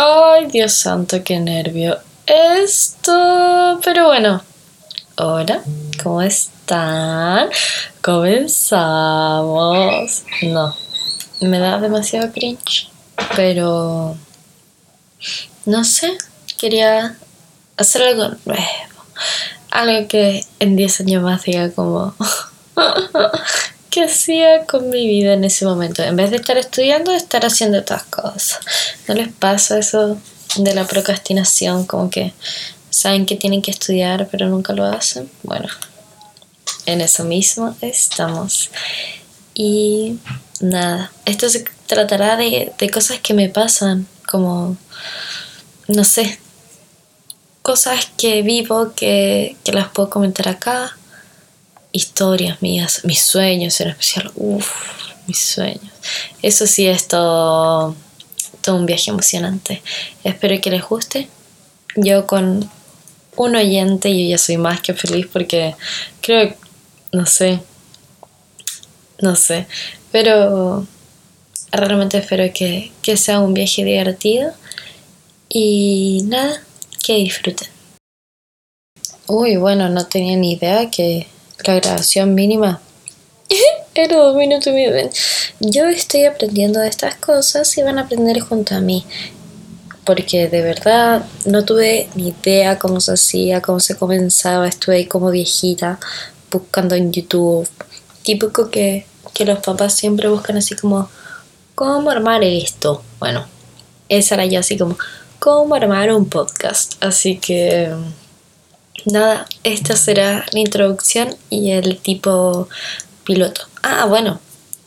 Ay, Dios santo, qué nervio. Esto. Pero bueno. Hola, ¿cómo están? Comenzamos. No, me da demasiado cringe. Pero. No sé, quería hacer algo nuevo. Algo que en 10 años más diga como. ¿Qué hacía con mi vida en ese momento? En vez de estar estudiando, estar haciendo otras cosas. ¿No les pasa eso de la procrastinación? Como que saben que tienen que estudiar, pero nunca lo hacen. Bueno, en eso mismo estamos. Y nada, esto se tratará de, de cosas que me pasan, como, no sé, cosas que vivo que, que las puedo comentar acá historias mías, mis sueños en especial. Uff, mis sueños. Eso sí es todo, todo un viaje emocionante. Espero que les guste. Yo con un oyente yo ya soy más que feliz porque creo, no sé, no sé, pero realmente espero que, que sea un viaje divertido y nada, que disfruten. Uy, bueno, no tenía ni idea que la grabación mínima era dos minutos y medio. Yo estoy aprendiendo de estas cosas y van a aprender junto a mí. Porque de verdad no tuve ni idea cómo se hacía, cómo se comenzaba. Estuve ahí como viejita buscando en YouTube. Típico que, que los papás siempre buscan así como, ¿cómo armar esto? Bueno, esa era yo así como, ¿cómo armar un podcast? Así que nada, esta será la introducción y el tipo piloto. Ah, bueno,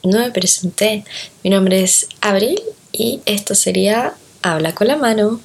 no me presenté. Mi nombre es Abril y esto sería Habla con la mano.